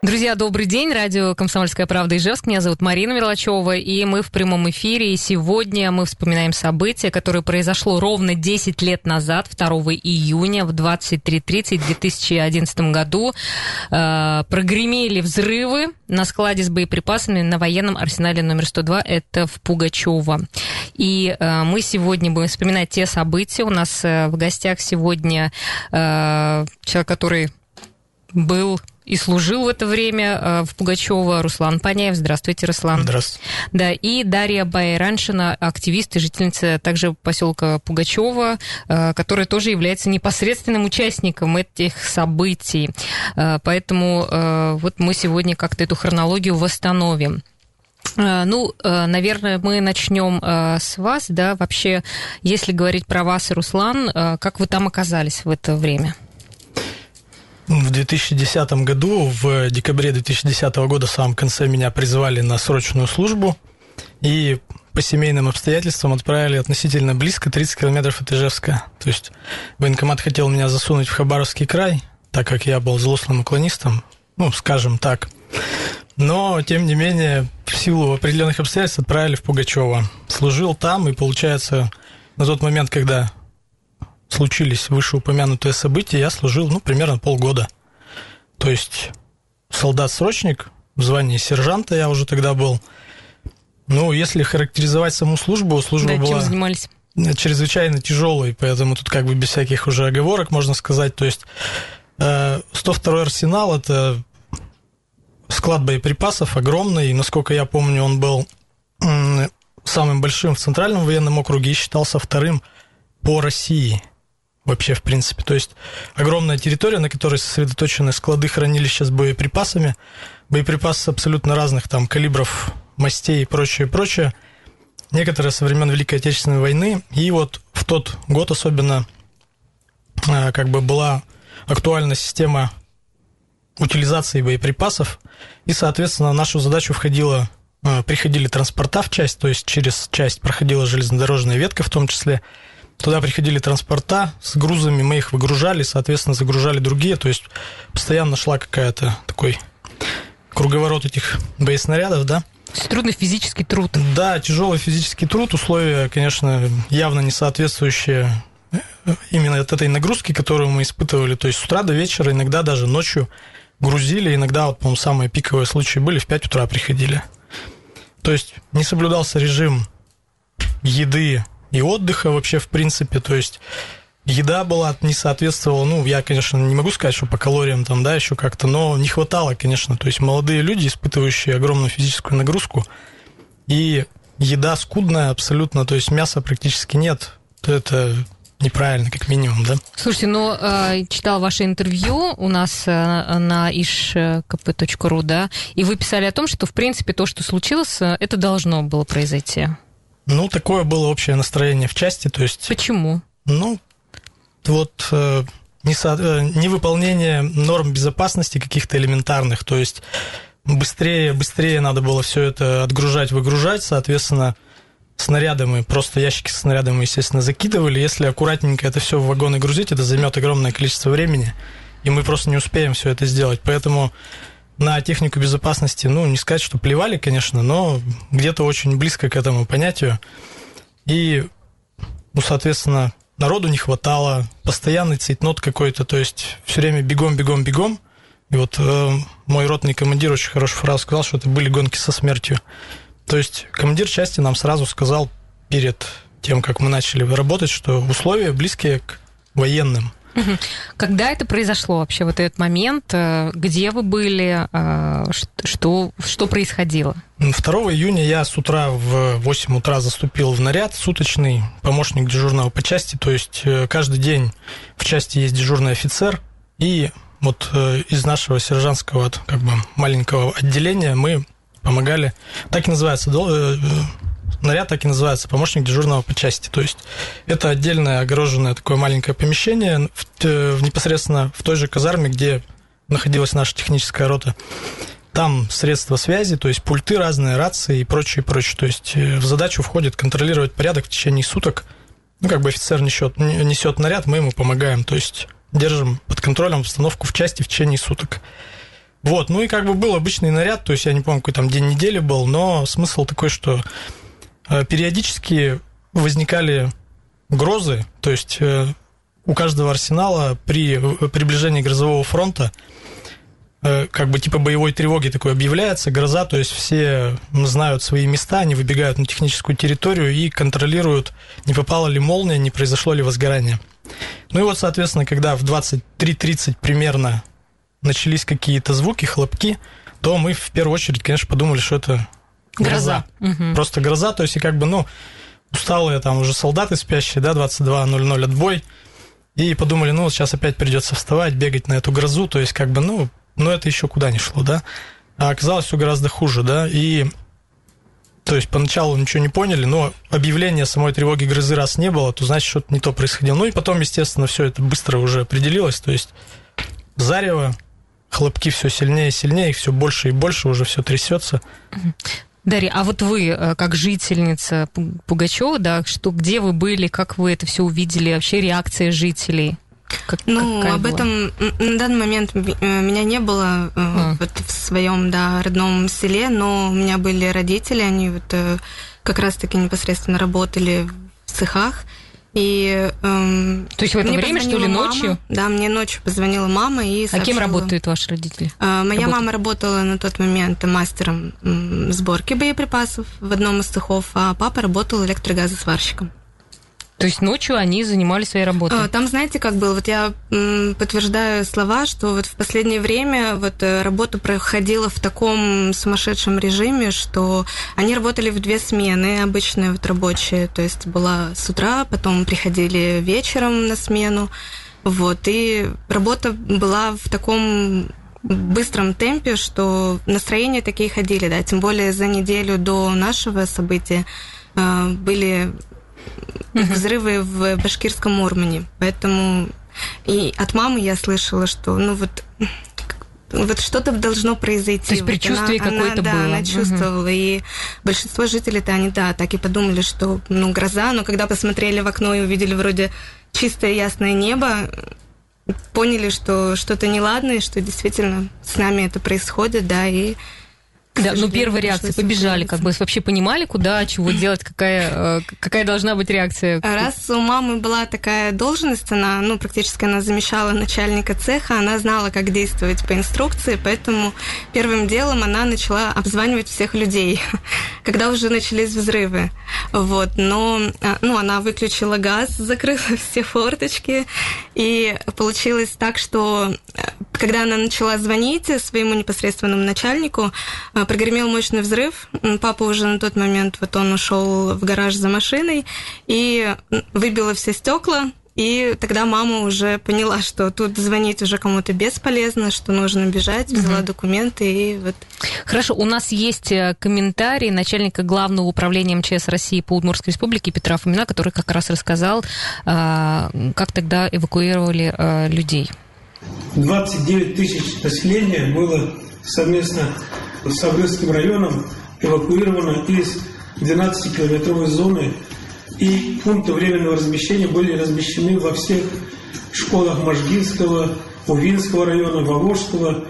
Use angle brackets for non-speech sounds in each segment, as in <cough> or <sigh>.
Друзья, добрый день. Радио «Комсомольская правда» Ижевск. Меня зовут Марина Мерлачева, и мы в прямом эфире. И сегодня мы вспоминаем событие, которое произошло ровно 10 лет назад, 2 июня в 23.30 в 2011 году. Э, прогремели взрывы на складе с боеприпасами на военном арсенале номер 102. Это в Пугачево. И э, мы сегодня будем вспоминать те события. У нас э, в гостях сегодня человек, который был и служил в это время э, в Пугачева Руслан Паняев. Здравствуйте, Руслан. Здравствуйте. Да, и Дарья Байраншина, активист и жительница также поселка Пугачева, э, которая тоже является непосредственным участником этих событий. Э, поэтому вот мы сегодня как-то эту хронологию восстановим. Ну, наверное, мы начнем с вас, да, вообще, если говорить про вас и Руслан, как вы там оказались в это время? В 2010 году, в декабре 2010 года, в самом конце меня призвали на срочную службу и по семейным обстоятельствам отправили относительно близко, 30 километров от Ижевска. То есть военкомат хотел меня засунуть в Хабаровский край, так как я был злостным уклонистом, ну, скажем так. Но, тем не менее, в силу определенных обстоятельств отправили в Пугачева. Служил там, и, получается, на тот момент, когда случились вышеупомянутые события, я служил, ну, примерно полгода. То есть солдат-срочник, в звании сержанта я уже тогда был. Ну, если характеризовать саму службу, служба да, была... чем занимались? чрезвычайно тяжелой, поэтому тут как бы без всяких уже оговорок можно сказать. То есть 102 арсенал – это склад боеприпасов огромный, и, насколько я помню, он был самым большим в Центральном военном округе и считался вторым по России – вообще, в принципе. То есть огромная территория, на которой сосредоточены склады хранилища с боеприпасами, боеприпасы абсолютно разных там калибров, мастей и прочее, прочее. Некоторые со времен Великой Отечественной войны. И вот в тот год особенно а, как бы была актуальна система утилизации боеприпасов, и, соответственно, в нашу задачу входило, а, приходили транспорта в часть, то есть через часть проходила железнодорожная ветка в том числе, Туда приходили транспорта с грузами, мы их выгружали, соответственно, загружали другие. То есть постоянно шла какая-то такой круговорот этих боеснарядов, да. Трудный физический труд. Да, тяжелый физический труд, условия, конечно, явно не соответствующие э, именно от этой нагрузки, которую мы испытывали. То есть с утра до вечера, иногда даже ночью грузили, иногда, вот, по-моему, самые пиковые случаи были, в 5 утра приходили. То есть не соблюдался режим еды и отдыха вообще в принципе, то есть еда была не соответствовала, ну, я, конечно, не могу сказать, что по калориям там, да, еще как-то, но не хватало, конечно, то есть молодые люди, испытывающие огромную физическую нагрузку, и еда скудная абсолютно, то есть мяса практически нет, это неправильно, как минимум, да? Слушайте, ну, э, читал ваше интервью у нас э, на ishkp.ru, да, и вы писали о том, что, в принципе, то, что случилось, э, это должно было произойти. Ну, такое было общее настроение в части, то есть... Почему? Ну, вот э, э, невыполнение норм безопасности каких-то элементарных, то есть быстрее, быстрее надо было все это отгружать, выгружать, соответственно, снаряды мы, просто ящики с снарядами, естественно, закидывали. Если аккуратненько это все в вагоны грузить, это займет огромное количество времени, и мы просто не успеем все это сделать. Поэтому на технику безопасности, ну, не сказать, что плевали, конечно, но где-то очень близко к этому понятию. И, ну, соответственно, народу не хватало, постоянный цейтнот какой-то, то есть все время бегом, бегом, бегом. И вот э, мой ротный командир очень хорошую фразу сказал, что это были гонки со смертью. То есть командир части нам сразу сказал перед тем, как мы начали работать, что условия близкие к военным. Когда это произошло вообще, вот этот момент? Э, где вы были? Э, что, что происходило? 2 июня я с утра в 8 утра заступил в наряд суточный, помощник дежурного по части, то есть э, каждый день в части есть дежурный офицер, и вот из нашего сержантского как бы маленького отделения мы помогали, так и называется, наряд так и называется, помощник дежурного по части. То есть это отдельное огороженное такое маленькое помещение в, в, непосредственно в той же казарме, где находилась наша техническая рота. там средства связи, то есть пульты разные, рации и прочее, прочее. То есть в задачу входит контролировать порядок в течение суток. Ну, как бы офицер несет, несет наряд, мы ему помогаем. То есть держим под контролем обстановку в части в течение суток. Вот, ну и как бы был обычный наряд, то есть я не помню, какой там день недели был, но смысл такой, что периодически возникали грозы, то есть у каждого арсенала при приближении грозового фронта э, как бы типа боевой тревоги такой объявляется, гроза, то есть все знают свои места, они выбегают на техническую территорию и контролируют, не попала ли молния, не произошло ли возгорание. Ну и вот, соответственно, когда в 23.30 примерно начались какие-то звуки, хлопки, то мы в первую очередь, конечно, подумали, что это гроза. гроза. Угу. Просто гроза, то есть и как бы, ну, усталые там уже солдаты спящие, да, 22.00 отбой, и подумали, ну, сейчас опять придется вставать, бегать на эту грозу, то есть, как бы, ну, ну это еще куда не шло, да. А оказалось все гораздо хуже, да, и то есть поначалу ничего не поняли, но объявления самой тревоги грозы раз не было, то значит что-то не то происходило. Ну и потом, естественно, все это быстро уже определилось, то есть зарево, хлопки все сильнее и сильнее, их все больше и больше, уже все трясется. Дарья, а вот вы, э, как жительница Пугачева, да, что, где вы были, как вы это все увидели, вообще реакция жителей? Как, ну, об была? этом на данный момент э, меня не было а. вот в своем да, родном селе, но у меня были родители, они вот как раз-таки непосредственно работали в цехах. И, эм, То есть в это время, что ли, мама, ночью? Да, мне ночью позвонила мама и сообщила. А кем работают ваши родители? Э, моя Работа. мама работала на тот момент мастером сборки боеприпасов в одном из цехов, а папа работал электрогазосварщиком. То есть ночью они занимались своей работой? А, там, знаете, как было? Вот я подтверждаю слова, что вот в последнее время вот э, работа проходила в таком сумасшедшем режиме, что они работали в две смены, обычные вот рабочие. То есть была с утра, потом приходили вечером на смену. Вот, и работа была в таком быстром темпе, что настроения такие ходили, да, тем более за неделю до нашего события э, были. Взрывы в башкирском Мурмане. Поэтому и от мамы я слышала, что ну вот вот что-то должно произойти. То есть предчувствие вот какое-то да, было. она чувствовала. Угу. И большинство жителей-то они, да, так и подумали, что, ну, гроза, но когда посмотрели в окно и увидели вроде чистое ясное небо, поняли, что что-то неладное, что действительно с нами это происходит, да, и да, ну первая реакция, побежали, как бы вообще понимали, куда, чего делать, какая, э, какая должна быть реакция. Раз у мамы была такая должность, она, ну, практически она замещала начальника цеха, она знала, как действовать по инструкции, поэтому первым делом она начала обзванивать всех людей, <laughs> когда уже начались взрывы. Вот, но, а, ну, она выключила газ, <laughs> закрыла все форточки, и получилось так, что э, когда она начала звонить своему непосредственному начальнику, э, прогремел мощный взрыв. Папа уже на тот момент, вот он ушел в гараж за машиной и выбило все стекла. И тогда мама уже поняла, что тут звонить уже кому-то бесполезно, что нужно бежать, взяла угу. документы и вот. Хорошо, у нас есть э, комментарий начальника главного управления МЧС России по Удмуртской республике Петра Фомина, который как раз рассказал, а, как тогда эвакуировали а, людей. 29 тысяч населения было совместно с районом эвакуировано из 12-километровой зоны, и пункты временного размещения были размещены во всех школах Можгинского, Увинского района, Вовожского,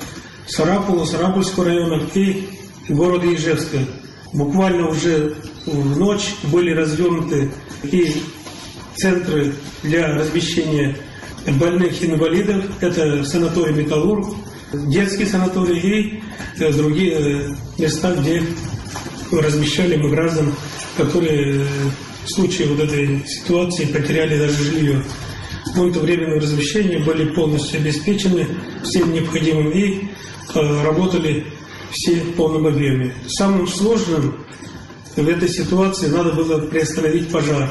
Сарапула, Сарапульского района и города Ижевска. Буквально уже в ночь были развернуты и центры для размещения больных инвалидов. Это санаторий «Металлург», детский санаторий и э, другие э, места, где размещали мы граждан, которые э, в случае вот этой ситуации потеряли даже жилье. Пункты временного размещения были полностью обеспечены всем необходимым и работали все в полном объеме. Самым сложным в этой ситуации надо было приостановить пожар,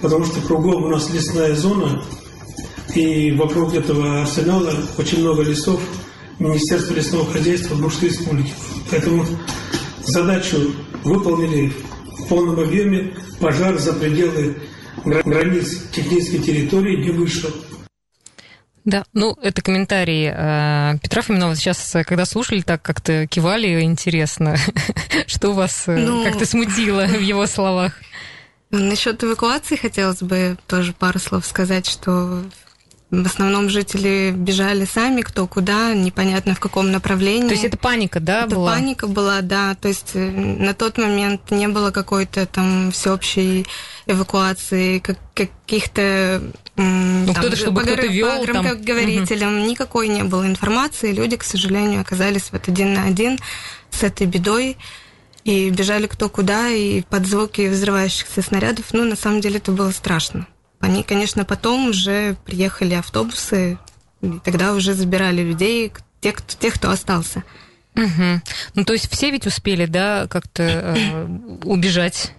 потому что кругом у нас лесная зона, и вокруг этого арсенала очень много лесов, Министерства лесного хозяйства Бурской республики. Поэтому задачу выполнили в полном объеме. Пожар за пределы границ технической территории не вышел. Да, ну, это комментарии э, Петра Фоминова. Сейчас, когда слушали, так как-то кивали, интересно, <laughs> что вас э, ну... как-то смутило в его словах? Насчет эвакуации хотелось бы тоже пару слов сказать, что в основном жители бежали сами, кто куда, непонятно в каком направлении. То есть это паника, да, это была? паника была, да. То есть э, на тот момент не было какой-то там всеобщей эвакуации, как, каких-то ну, кто-то, чтобы по, кто-то вел, по громкоговорителям. Угу. Никакой не было информации. Люди, к сожалению, оказались вот один на один с этой бедой. И бежали кто куда, и под звуки взрывающихся снарядов. Ну, на самом деле, это было страшно. Они, конечно, потом уже приехали автобусы, и тогда уже забирали людей, тех, кто, тех, кто остался. Угу. Ну, то есть все ведь успели, да, как-то э, убежать?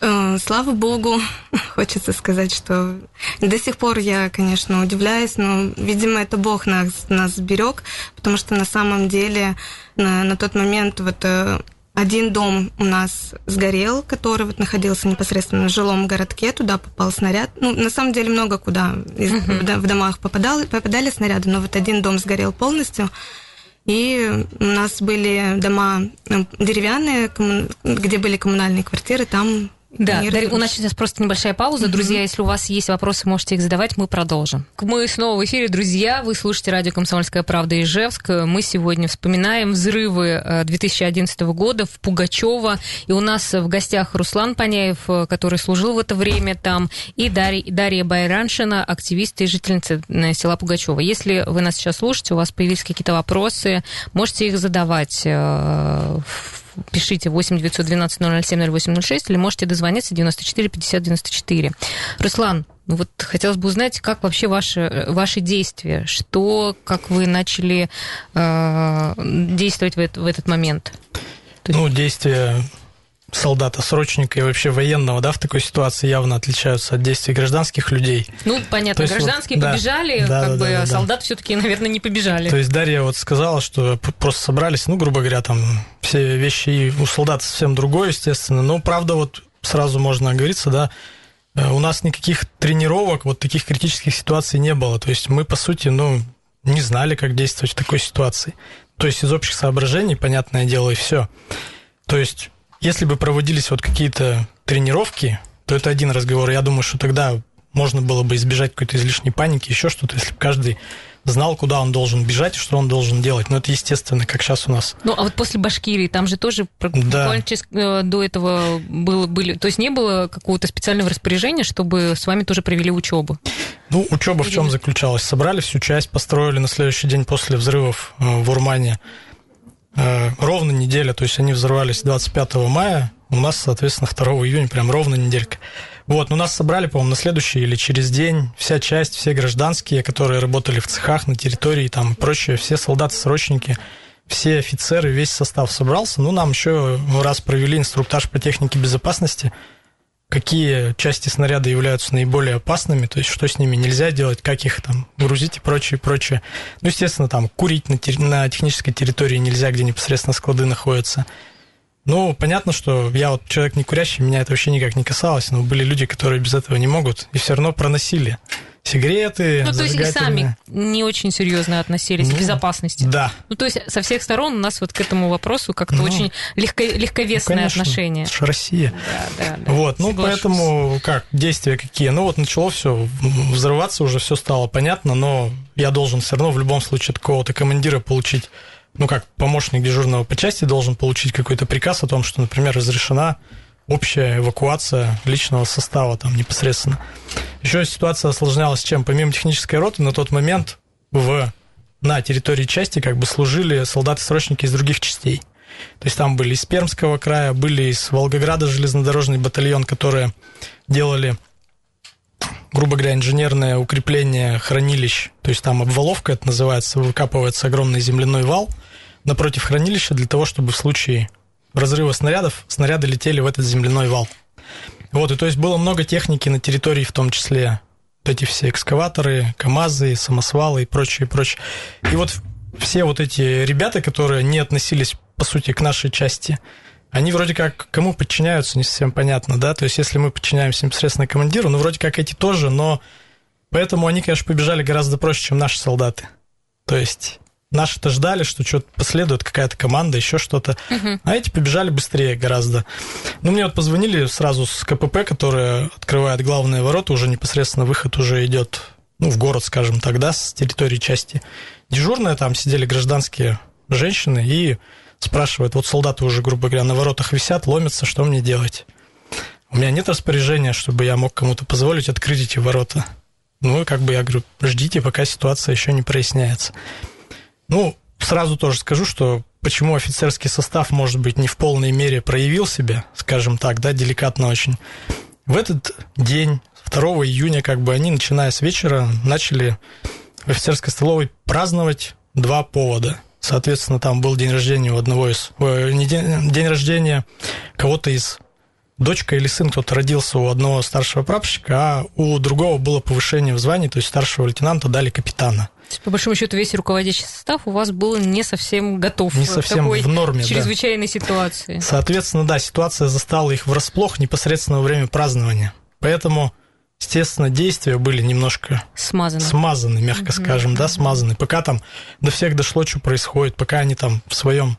Э, слава богу, <laughs> хочется сказать, что до сих пор я, конечно, удивляюсь, но, видимо, это Бог нас, нас берег, потому что на самом деле на, на тот момент вот э, один дом у нас сгорел, который вот находился непосредственно в жилом городке, туда попал снаряд. Ну, на самом деле много куда из, uh-huh. в домах попадал, попадали снаряды, но вот один дом сгорел полностью. И у нас были дома э, деревянные, где были коммунальные квартиры, там да, Дарья, у нас сейчас просто небольшая пауза. Mm-hmm. Друзья, если у вас есть вопросы, можете их задавать, мы продолжим. Мы снова в эфире, друзья. Вы слушаете радио «Комсомольская правда» Ижевск. Мы сегодня вспоминаем взрывы 2011 э, года в Пугачево. И у нас в гостях Руслан Паняев, э, который служил в это время там, и Дарья, Дарья Байраншина, активист и жительница э, села Пугачева. Если вы нас сейчас слушаете, у вас появились какие-то вопросы, можете их задавать в пишите 8 912 007 0806 или можете дозвониться 94 50 94. Руслан, ну вот хотелось бы узнать, как вообще ваши, ваши действия, что, как вы начали э, действовать в, это, в этот момент? Ну, действия солдата-срочника и вообще военного, да, в такой ситуации явно отличаются от действий гражданских людей. Ну, понятно, есть, гражданские вот, побежали, да, как да, бы да, да, солдаты да. все-таки, наверное, не побежали. То есть Дарья вот сказала, что просто собрались, ну, грубо говоря, там все вещи и у солдат совсем другое, естественно. Но правда, вот сразу можно оговориться, да, э, у нас никаких тренировок, вот таких критических ситуаций не было. То есть мы, по сути, ну, не знали, как действовать в такой ситуации. То есть из общих соображений, понятное дело, и все. То есть если бы проводились вот какие-то тренировки, то это один разговор. Я думаю, что тогда можно было бы избежать какой-то излишней паники, еще что-то, если бы каждый знал, куда он должен бежать и что он должен делать. Но это естественно, как сейчас у нас. Ну, а вот после Башкирии, там же тоже да. буквально э, до этого было, были... То есть не было какого-то специального распоряжения, чтобы с вами тоже провели учебу? Ну, учеба в чем заключалась? Собрали всю часть, построили на следующий день после взрывов э, в Урмане ровно неделя, то есть они взорвались 25 мая, у нас, соответственно, 2 июня, прям ровно неделька. Вот, но нас собрали, по-моему, на следующий или через день вся часть, все гражданские, которые работали в цехах, на территории там прочее, все солдаты-срочники, все офицеры, весь состав собрался. Ну, нам еще раз провели инструктаж по технике безопасности – какие части снаряда являются наиболее опасными, то есть что с ними нельзя делать, как их там грузить и прочее, прочее. Ну, естественно, там курить на, на технической территории нельзя, где непосредственно склады находятся. Ну, понятно, что я вот человек не курящий, меня это вообще никак не касалось, но были люди, которые без этого не могут, и все равно проносили сигареты. Ну, то есть и сами не очень серьезно относились ну, к безопасности. Да. Ну, то есть со всех сторон у нас вот к этому вопросу как-то ну, очень легко, легковесное ну, конечно, отношение. Это Россия. Да, да, да. Вот, ну, Соглашусь. поэтому как, действия какие? Ну, вот начало все взрываться, уже все стало понятно, но я должен все равно в любом случае от какого-то командира получить ну как помощник дежурного по части должен получить какой-то приказ о том, что, например, разрешена общая эвакуация личного состава там непосредственно. Еще ситуация осложнялась чем? Помимо технической роты, на тот момент в, на территории части как бы служили солдаты-срочники из других частей. То есть там были из Пермского края, были из Волгограда железнодорожный батальон, которые делали, грубо говоря, инженерное укрепление хранилищ. То есть там обваловка, это называется, выкапывается огромный земляной вал напротив хранилища для того, чтобы в случае разрыва снарядов, снаряды летели в этот земляной вал. Вот, и то есть было много техники на территории, в том числе эти все экскаваторы, КАМАЗы, самосвалы и прочее, прочее. И вот все вот эти ребята, которые не относились, по сути, к нашей части, они вроде как кому подчиняются, не совсем понятно, да, то есть если мы подчиняемся непосредственно командиру, ну, вроде как эти тоже, но Поэтому они, конечно, побежали гораздо проще, чем наши солдаты. То есть Наши-то ждали, что что-то последует, какая-то команда, еще что-то. Uh-huh. А эти побежали быстрее гораздо. Ну, мне вот позвонили сразу с КПП, которая открывает главные ворота, уже непосредственно выход уже идет, ну, в город, скажем так, да, с территории части. Дежурные там сидели гражданские женщины и спрашивают, вот солдаты уже, грубо говоря, на воротах висят, ломятся, что мне делать? У меня нет распоряжения, чтобы я мог кому-то позволить открыть эти ворота. Ну, как бы я говорю, ждите, пока ситуация еще не проясняется. Ну, сразу тоже скажу, что почему офицерский состав, может быть, не в полной мере проявил себя, скажем так, да, деликатно очень. В этот день, 2 июня, как бы они, начиная с вечера, начали в офицерской столовой праздновать два повода. Соответственно, там был день рождения у одного из... Э, не день, день рождения кого-то из дочка или сын кто-то родился у одного старшего прапорщика, а у другого было повышение в звании, то есть старшего лейтенанта дали капитана. То есть, по большому счету, весь руководящий состав у вас был не совсем готов не совсем такой в норме, чрезвычайной да. ситуации. Соответственно, да, ситуация застала их врасплох непосредственно во время празднования. Поэтому, естественно, действия были немножко смазаны, смазаны мягко угу. скажем, да, смазаны. Пока там до всех дошло, что происходит, пока они там в своем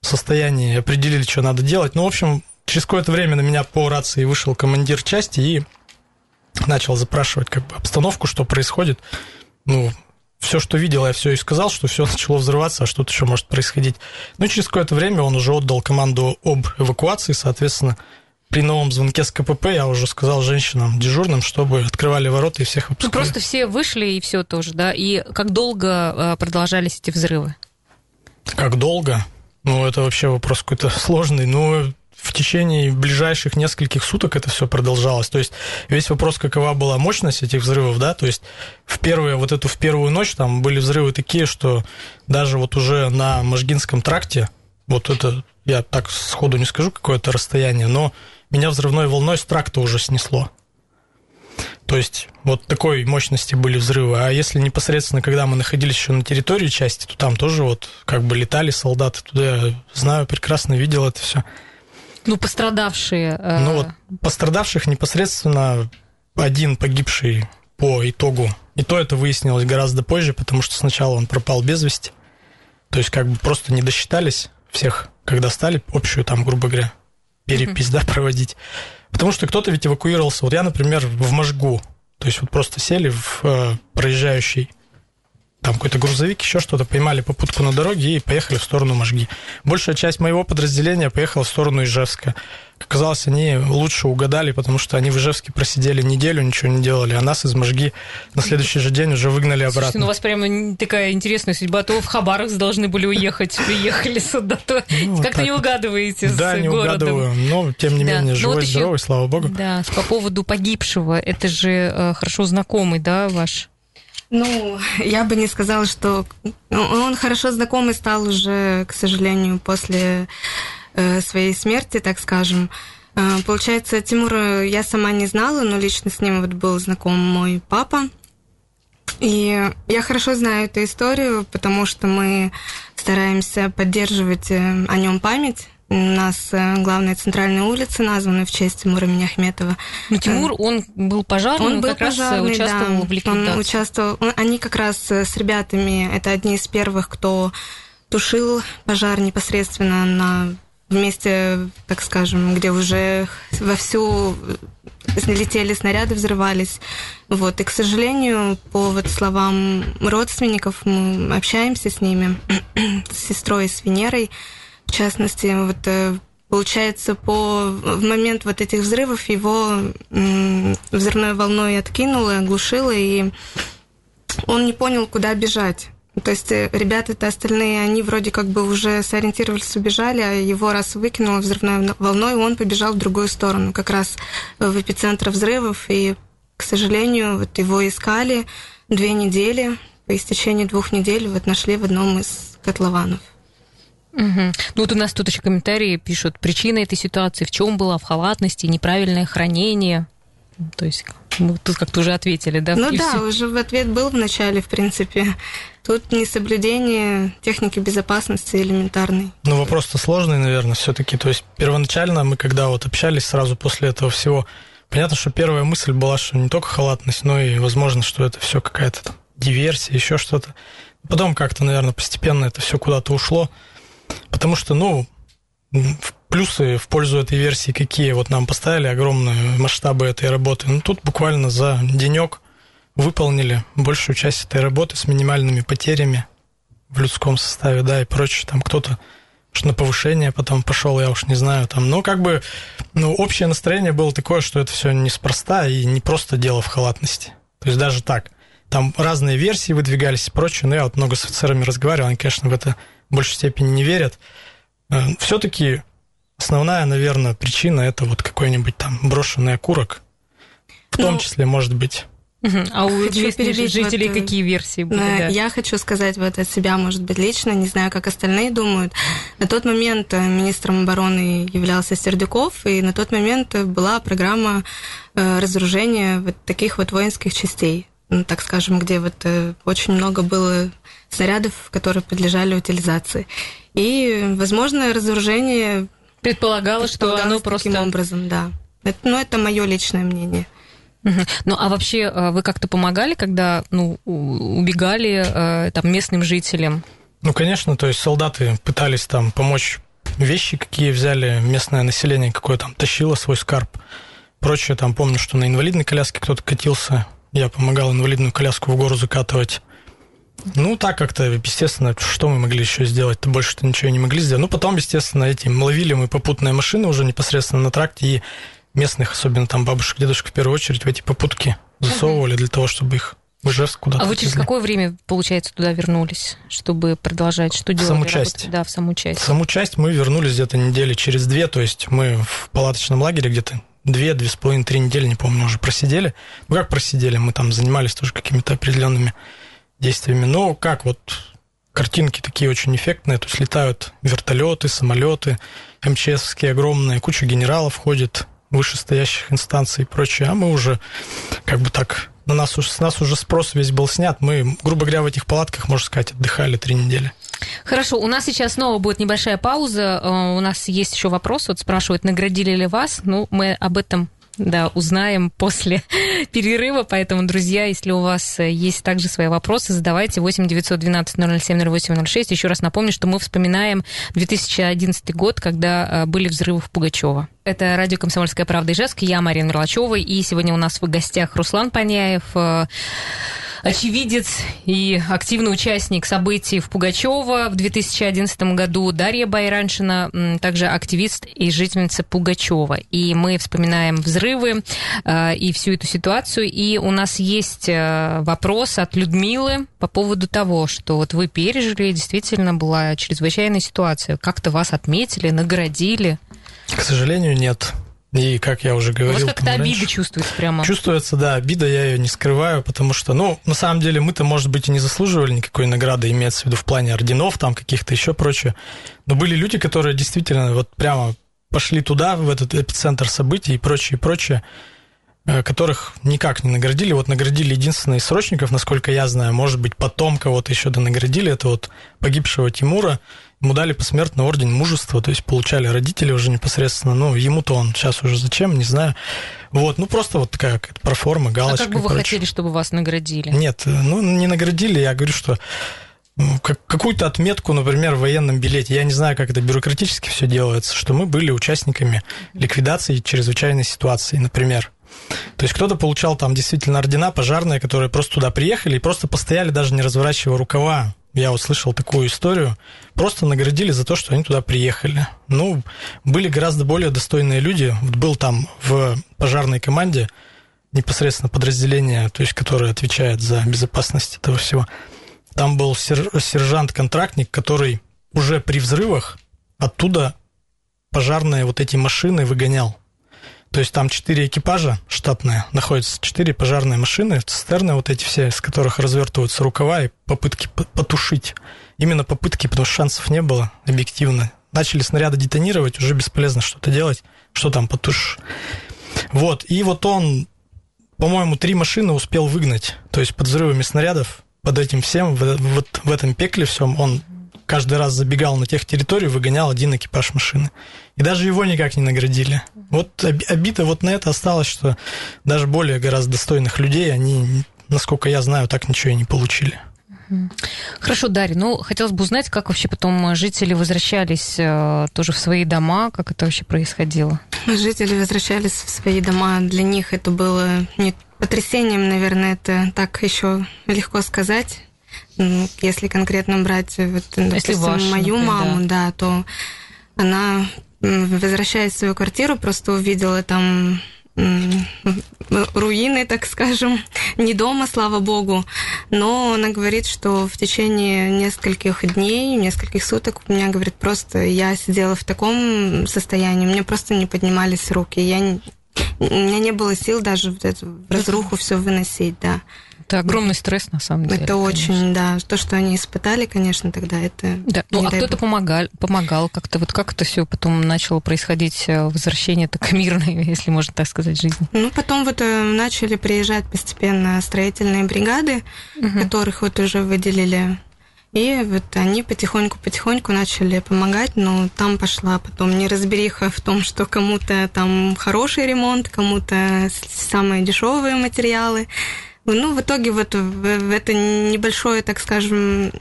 состоянии определили, что надо делать. Ну, в общем, через какое-то время на меня по рации вышел командир части и начал запрашивать как бы обстановку, что происходит. Ну, все, что видел, я все и сказал, что все <laughs> начало взрываться, а что-то еще может происходить. Ну, через какое-то время он уже отдал команду об эвакуации, соответственно, при новом звонке с КПП я уже сказал женщинам дежурным, чтобы открывали ворота и всех выпускали. Ну, просто все вышли и все тоже, да? И как долго э, продолжались эти взрывы? Как долго? Ну, это вообще вопрос какой-то <laughs> сложный. Ну, в течение ближайших нескольких суток это все продолжалось. То есть весь вопрос, какова была мощность этих взрывов, да, то есть в первую, вот эту в первую ночь там были взрывы такие, что даже вот уже на Можгинском тракте, вот это, я так сходу не скажу, какое-то расстояние, но меня взрывной волной с тракта уже снесло. То есть вот такой мощности были взрывы. А если непосредственно, когда мы находились еще на территории части, то там тоже вот как бы летали солдаты туда. Я знаю, прекрасно видел это все. Ну, пострадавшие. Э... Ну, вот пострадавших непосредственно один погибший по итогу. И то это выяснилось гораздо позже, потому что сначала он пропал без вести. То есть, как бы просто не досчитались всех, когда стали общую, там, грубо говоря, перепись, mm-hmm. да, проводить. Потому что кто-то ведь эвакуировался. Вот я, например, в Можгу. То есть, вот просто сели в э, проезжающий там какой-то грузовик, еще что-то, поймали попутку на дороге и поехали в сторону Можги. Большая часть моего подразделения поехала в сторону Ижевска. Оказалось, они лучше угадали, потому что они в Ижевске просидели неделю, ничего не делали, а нас из Можги на следующий же день уже выгнали обратно. Слушайте, ну у вас прямо такая интересная судьба. То в Хабаровск должны были уехать, приехали сюда, то ну, как-то не угадываете да, не городом. угадываю, но тем не менее, да. живой, вот здоровый, еще, слава богу. Да, по поводу погибшего, это же э, хорошо знакомый, да, ваш ну, я бы не сказала, что ну, он хорошо знакомый стал уже, к сожалению, после э, своей смерти, так скажем. Э, получается, Тимура я сама не знала, но лично с ним вот был знаком мой папа. И я хорошо знаю эту историю, потому что мы стараемся поддерживать э, о нем память. У нас э, главная центральная улица названа в честь Тимура Миняхметова. Ну, Тимур, он был пожарным, он был как пожарный, раз участвовал да, в ликвидации. Он участвовал, он, они как раз с ребятами, это одни из первых, кто тушил пожар непосредственно на вместе, так скажем, где уже вовсю летели снаряды, взрывались. Вот. И, к сожалению, по вот словам родственников, мы общаемся с ними, <clears throat> с сестрой, с Венерой, в частности, вот э, получается, по, в момент вот этих взрывов его взрывной волной откинуло, оглушило, и он не понял, куда бежать. То есть э, ребята-то остальные, они вроде как бы уже сориентировались, убежали, а его раз выкинуло взрывной волной, он побежал в другую сторону, как раз в эпицентр взрывов, и, к сожалению, вот его искали две недели, по истечении двух недель вот нашли в одном из котлованов. Угу. Ну вот у нас тут еще комментарии пишут, причина этой ситуации в чем была, в халатности, неправильное хранение. То есть мы тут как-то уже ответили, да? Ну да, все... уже в ответ был в начале, в принципе. Тут несоблюдение техники безопасности элементарной. Ну вопрос-то сложный, наверное, все-таки. То есть первоначально мы, когда вот общались сразу после этого всего, понятно, что первая мысль была, что не только халатность, но и, возможно, что это все какая-то там диверсия, еще что-то. Потом как-то, наверное, постепенно это все куда-то ушло. Потому что, ну, плюсы в пользу этой версии какие? Вот нам поставили огромные масштабы этой работы. Ну, тут буквально за денек выполнили большую часть этой работы с минимальными потерями в людском составе, да, и прочее. Там кто-то что на повышение потом пошел, я уж не знаю, там, ну, как бы, ну, общее настроение было такое, что это все неспроста и не просто дело в халатности. То есть даже так. Там разные версии выдвигались и прочее, но я вот много с офицерами разговаривал, они, конечно, в это в большей степени не верят. Э, Все-таки основная, наверное, причина это вот какой-нибудь там брошенный окурок. В том ну, числе, может быть, а у хочу жителей вот, какие версии были? Да? Я хочу сказать вот от себя, может быть, лично, не знаю, как остальные думают. На тот момент э, министром обороны являлся Сердюков, и на тот момент была программа э, разоружения вот таких вот воинских частей, ну, так скажем, где вот э, очень много было снарядов, которые подлежали утилизации. И, возможно, разоружение предполагало, что оно просто таким образом, да. Это, ну, это мое личное мнение. Ну, а вообще э, вы как-то помогали, когда ну, убегали э, там, местным жителям? Ну, конечно, то есть солдаты пытались там помочь вещи, какие взяли местное население, какое там тащило свой скарб. Прочее, там помню, что на инвалидной коляске кто-то катился, я помогал инвалидную коляску в гору закатывать. Ну, так как-то, естественно, что мы могли еще сделать-то? Больше-то ничего не могли сделать. Ну, потом, естественно, эти ловили мы попутные машины уже непосредственно на тракте и местных, особенно там бабушек, дедушек в первую очередь, в эти попутки засовывали для того, чтобы их в Ижевск куда-то. А вы через какое время, получается, туда вернулись, чтобы продолжать? Что делать? В саму часть. Да, в саму часть. В саму часть мы вернулись где-то недели через две, то есть мы в палаточном лагере где-то две, две с половиной, три недели, не помню, уже просидели. Ну, как просидели? Мы там занимались тоже какими-то определенными действиями. Но как вот картинки такие очень эффектные, то есть летают вертолеты, самолеты, МЧСовские огромные, куча генералов ходит, вышестоящих инстанций и прочее, а мы уже как бы так на нас, с нас уже спрос весь был снят. Мы, грубо говоря, в этих палатках, можно сказать, отдыхали три недели. Хорошо, у нас сейчас снова будет небольшая пауза. Э, у нас есть еще вопрос. Вот спрашивают, наградили ли вас? Ну, мы об этом да, узнаем после <laughs> перерыва. Поэтому, друзья, если у вас э, есть также свои вопросы, задавайте 8 912 007 08 06. Еще раз напомню, что мы вспоминаем 2011 год, когда э, были взрывы в Пугачева. Это радио «Комсомольская правда» Ижевск. Я Марина Мерлачева. И сегодня у нас в гостях Руслан Паняев, э, очевидец и активный участник событий в Пугачева в 2011 году. Дарья Байраншина, также активист и жительница Пугачева. И мы вспоминаем взрывы э, и всю эту ситуацию. И у нас есть э, вопрос от Людмилы по поводу того, что вот вы пережили, действительно была чрезвычайная ситуация. Как-то вас отметили, наградили? К сожалению, нет. И, как я уже говорил... Вас как-то обида чувствуется прямо. Чувствуется, да, обида, я ее не скрываю, потому что, ну, на самом деле, мы-то, может быть, и не заслуживали никакой награды, имеется в виду в плане орденов, там, каких-то еще прочее. Но были люди, которые действительно вот прямо пошли туда, в этот эпицентр событий и прочее, и прочее, которых никак не наградили. Вот наградили единственное из срочников, насколько я знаю, может быть, потом кого-то еще да наградили, это вот погибшего Тимура, Ему дали посмертный орден мужества, то есть получали родители уже непосредственно. Ну, ему-то он сейчас уже зачем, не знаю. Вот, ну просто вот такая какая-то проформа, галочка. А как бы вы хотели, чтобы вас наградили? Нет, ну не наградили, я говорю, что ну, какую-то отметку, например, в военном билете. Я не знаю, как это бюрократически все делается, что мы были участниками ликвидации чрезвычайной ситуации, например. То есть кто-то получал там действительно ордена пожарные, которые просто туда приехали и просто постояли, даже не разворачивая рукава я услышал такую историю, просто наградили за то, что они туда приехали. Ну, были гораздо более достойные люди. Вот был там в пожарной команде непосредственно подразделение, то есть которое отвечает за безопасность этого всего. Там был сержант-контрактник, который уже при взрывах оттуда пожарные вот эти машины выгонял. То есть там четыре экипажа штатные, находятся четыре пожарные машины, цистерны вот эти все, с которых развертываются рукава и попытки потушить. Именно попытки, потому что шансов не было объективно. Начали снаряды детонировать, уже бесполезно что-то делать, что там потушишь. Вот, и вот он, по-моему, три машины успел выгнать, то есть под взрывами снарядов, под этим всем, вот в этом пекле всем, он каждый раз забегал на тех территорию, выгонял один экипаж машины. И даже его никак не наградили. Вот обида вот на это осталось, что даже более гораздо достойных людей, они, насколько я знаю, так ничего и не получили. Хорошо, Дарья, ну, хотелось бы узнать, как вообще потом жители возвращались э, тоже в свои дома, как это вообще происходило? Жители возвращались в свои дома, для них это было не потрясением, наверное, это так еще легко сказать. Если конкретно брать, вот, допустим, Если вашу, мою например, маму, да. да, то она, возвращаясь в свою квартиру, просто увидела там руины, так скажем, не дома, слава богу, но она говорит, что в течение нескольких дней, нескольких суток у меня, говорит, просто я сидела в таком состоянии, мне просто не поднимались руки, я у меня не было сил даже в эту разруху все выносить, да. Это огромный стресс, на самом деле. Это конечно. очень, да. То, что они испытали, конечно, тогда это... Да, ну а кто-то помогал, помогал как-то. Вот как это все потом начало происходить, э, возвращение такое <laughs> мирное, если можно так сказать, жизни? Ну, потом вот э, начали приезжать постепенно строительные бригады, угу. которых вот уже выделили и вот они потихоньку-потихоньку начали помогать, но там пошла потом неразбериха в том, что кому-то там хороший ремонт, кому-то самые дешевые материалы. Ну, в итоге вот в это небольшое, так скажем,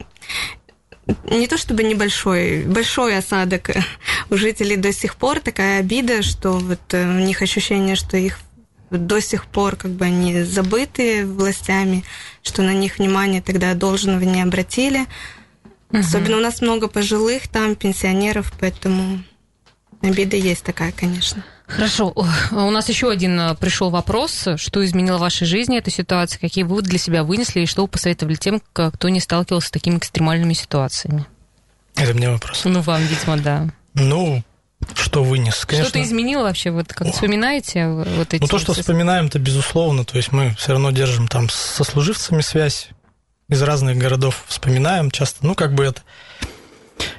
не то чтобы небольшой, большой осадок у жителей до сих пор, такая обида, что вот э, у них ощущение, что их до сих пор как бы они забыты властями, что на них внимание тогда должного не обратили. Угу. Особенно у нас много пожилых там, пенсионеров, поэтому обида есть такая, конечно. Хорошо. У нас еще один э, пришел вопрос. Что изменило в вашей жизни эта ситуация? Какие выводы для себя вынесли? И что вы посоветовали тем, кто не сталкивался с такими экстремальными ситуациями? Это мне вопрос. Ну, вам, видимо, да. Ну, что вынес? Конечно. Что-то изменило вообще? Вот как О. вспоминаете вот эти... Ну, то, что вспоминаем, то безусловно. То есть мы все равно держим там со служивцами связь из разных городов, вспоминаем часто. Ну, как бы это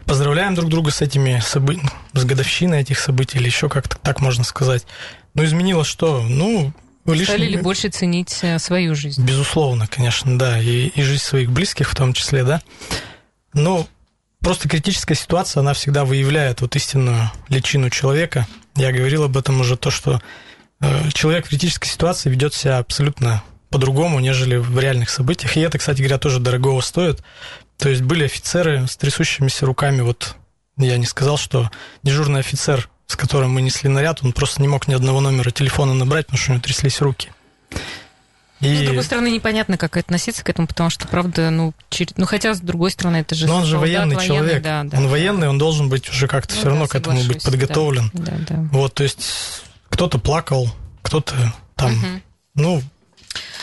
поздравляем друг друга с этими событиями, с годовщиной этих событий, или еще как-то так можно сказать. Но изменилось что? Ну, лишний... Стали ли больше ценить э, свою жизнь? Безусловно, конечно, да, и, и жизнь своих близких в том числе, да. Но просто критическая ситуация, она всегда выявляет вот истинную личину человека. Я говорил об этом уже, то, что э, человек в критической ситуации ведет себя абсолютно по-другому, нежели в реальных событиях. И это, кстати говоря, тоже дорогого стоит, то есть были офицеры с трясущимися руками. Вот я не сказал, что дежурный офицер, с которым мы несли наряд, он просто не мог ни одного номера телефона набрать, потому что у него тряслись руки. И... Ну, с другой стороны, непонятно, как относиться к этому, потому что, правда, ну, через... ну хотя, с другой стороны, это же... Но он же военный военный человек. Да, да, он военный, он должен быть уже как-то ну, все равно да, к этому быть подготовлен. Да, да, да. Вот, то есть кто-то плакал, кто-то там, угу. ну,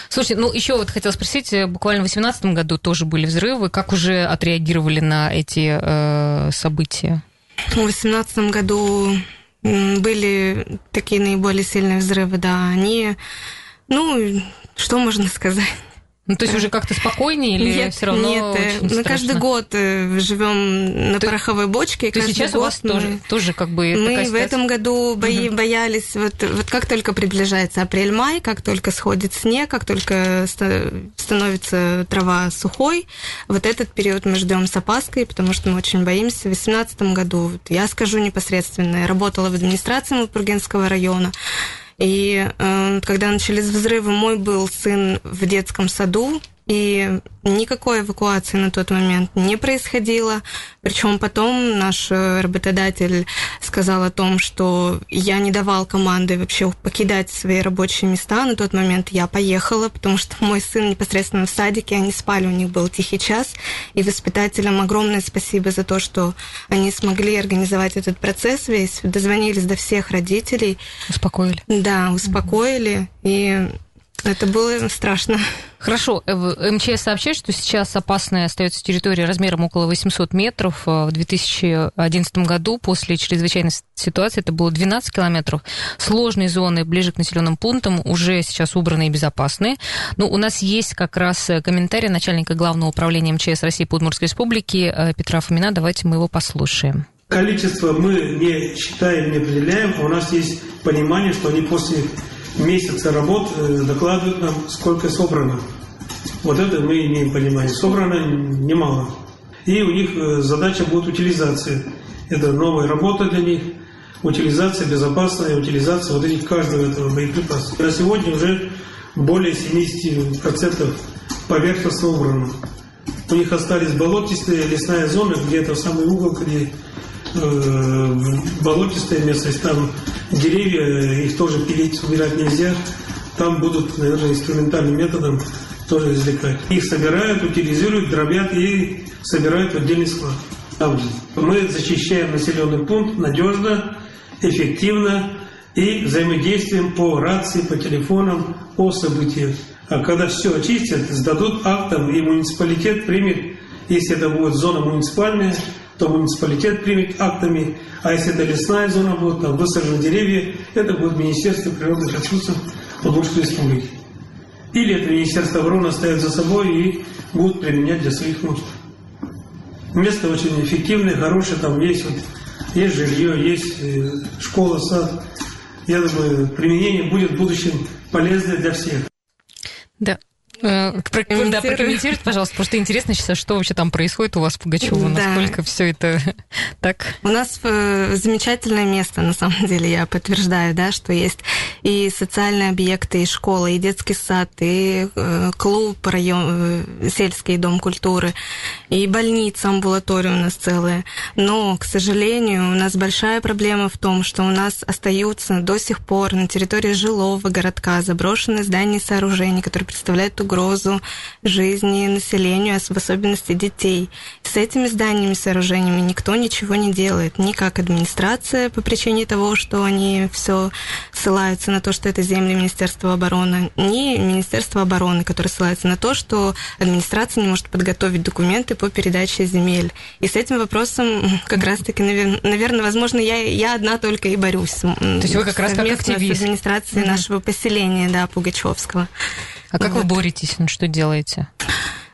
Слушайте, ну еще вот хотела спросить, э, буквально в 2018 году тоже были взрывы. Как уже отреагировали на эти э, события? В 2018 году были такие наиболее сильные взрывы, да. Они, ну, что можно сказать? Ну, то есть уже как-то спокойнее или нет, все равно Нет, э, мы страшно? каждый год э, живем на то, пороховой бочке. То сейчас у вас мы, тоже, тоже как бы Мы в этом году бои, угу. боялись, вот, вот как только приближается апрель-май, как только сходит снег, как только становится трава сухой, вот этот период мы ждем с опаской, потому что мы очень боимся. В 2018 году, вот, я скажу непосредственно, я работала в администрации Мурпургенского района, и э, когда начались взрывы, мой был сын в детском саду, и никакой эвакуации на тот момент не происходило. Причем потом наш э, работодатель сказал о том, что я не давал команды вообще покидать свои рабочие места. На тот момент я поехала, потому что <laughs> мой сын непосредственно в садике, они спали, у них был тихий час. И воспитателям огромное спасибо за то, что они смогли организовать этот процесс весь, дозвонились до всех родителей. Успокоили. Да, успокоили. И это было страшно. Хорошо. Э, МЧС сообщает, что сейчас опасная остается территория размером около 800 метров. Э, в 2011 году после чрезвычайной ситуации это было 12 километров. Сложные зоны ближе к населенным пунктам уже сейчас убраны и безопасные. Но у нас есть как раз э, комментарий начальника Главного управления МЧС России по Удмуртской Республике Петра Фомина. Давайте мы его послушаем. Количество мы не считаем, не определяем, а у нас есть понимание, что они после месяца работ э, докладывают нам, сколько собрано. Вот это мы имеем понимание. Собрано немало. и у них э, задача будет утилизация. Это новая работа для них, утилизация, безопасная утилизация вот этих каждого этого боеприпаса. На сегодня уже более 70% поверхностно убрано. У них остались болотистые, лесная зона, где-то в самый угол, где болотистая местность, там деревья, их тоже пилить, убирать нельзя. Там будут, наверное, инструментальным методом тоже извлекать. Их собирают, утилизируют, дробят и собирают в отдельный склад. Мы защищаем населенный пункт надежно, эффективно и взаимодействием по рации, по телефонам о событиях. А когда все очистят, сдадут актом, и муниципалитет примет, если это будет зона муниципальная, то муниципалитет примет актами, а если это лесная зона будет, там высажены деревья, это будет Министерство природных ресурсов Удмуртской республики. Или это Министерство обороны оставит за собой и будут применять для своих нужд. Место очень эффективное, хорошее, там есть, вот, есть жилье, есть э, школа, сад. Я думаю, применение будет в будущем полезное для всех. Да, да, прокомментируйте, пожалуйста, потому что интересно сейчас, что вообще там происходит у вас в Пугачева, насколько все это <laughs> так. У нас э, замечательное место, на самом деле, я подтверждаю, да, что есть и социальные объекты, и школа, и детский сад, и э, клуб, район, сельский дом культуры, и больница, амбулатория у нас целая. Но, к сожалению, у нас большая проблема в том, что у нас остаются до сих пор на территории жилого городка заброшенные здания и сооружения, которые представляют угрозу жизни населению, в особенности детей. С этими зданиями, сооружениями никто ничего не делает. Ни как администрация по причине того, что они все ссылаются на то, что это земли Министерства обороны, ни Министерство обороны, которое ссылается на то, что администрация не может подготовить документы по передаче земель. И с этим вопросом как раз-таки, наверное, возможно, я, я одна только и борюсь. То есть вы как раз как активист. с администрацией mm-hmm. нашего поселения, да, Пугачевского. А как вот. вы боретесь? Ну, что делаете?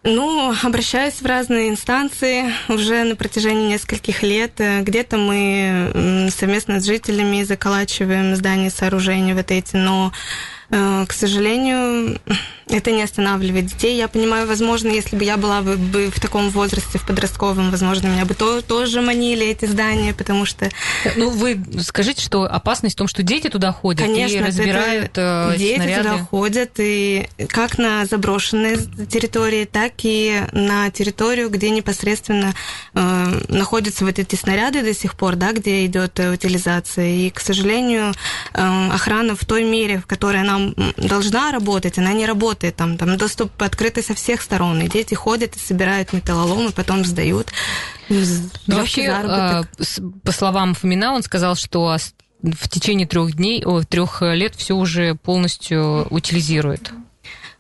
Ну, обращаюсь в разные инстанции уже на протяжении нескольких лет. Где-то мы совместно с жителями заколачиваем здания сооружения вот эти, но к сожалению, это не останавливает детей. Я понимаю, возможно, если бы я была бы, в таком возрасте, в подростковом, возможно, меня бы то, тоже манили эти здания, потому что... Ну, вы скажите, что опасность в том, что дети туда ходят Конечно, и разбирают это, э, Дети снаряды. туда ходят, и как на заброшенные территории, так и на территорию, где непосредственно э, находятся вот эти снаряды до сих пор, да, где идет утилизация. И, к сожалению, э, охрана в той мере, в которой она нам должна работать, она не работает. Там, там доступ открытый со всех сторон. И дети ходят и собирают металлолом, и потом сдают. Ну, вообще, заработок. по словам Фомина, он сказал, что в течение трех дней, трех лет все уже полностью утилизирует.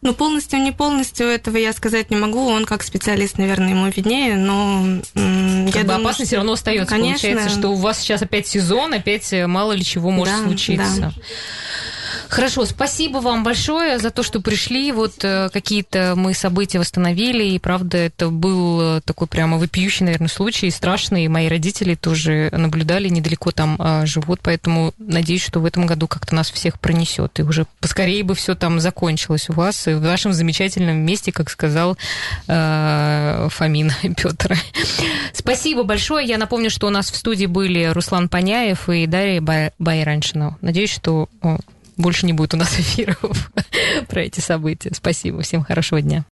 Ну, полностью, не полностью этого я сказать не могу. Он как специалист, наверное, ему виднее, но как я бы думаю, опасность все равно остается. Конечно. Получается, что у вас сейчас опять сезон, опять мало ли чего может да, случиться. Да. Хорошо, спасибо вам большое за то, что пришли. Вот э, какие-то мы события восстановили, и правда, это был э, такой прямо вопиющий, наверное, случай, страшный. Мои родители тоже наблюдали, недалеко там э, живут, поэтому надеюсь, что в этом году как-то нас всех пронесет. И уже поскорее бы все там закончилось у вас, и в вашем замечательном месте, как сказал э, Фомин <laughs> Петр. Спасибо большое. Я напомню, что у нас в студии были Руслан Паняев и Дарья Байраншина. Надеюсь, что больше не будет у нас <laughs> эфиров про эти события. Спасибо. Всем хорошего дня.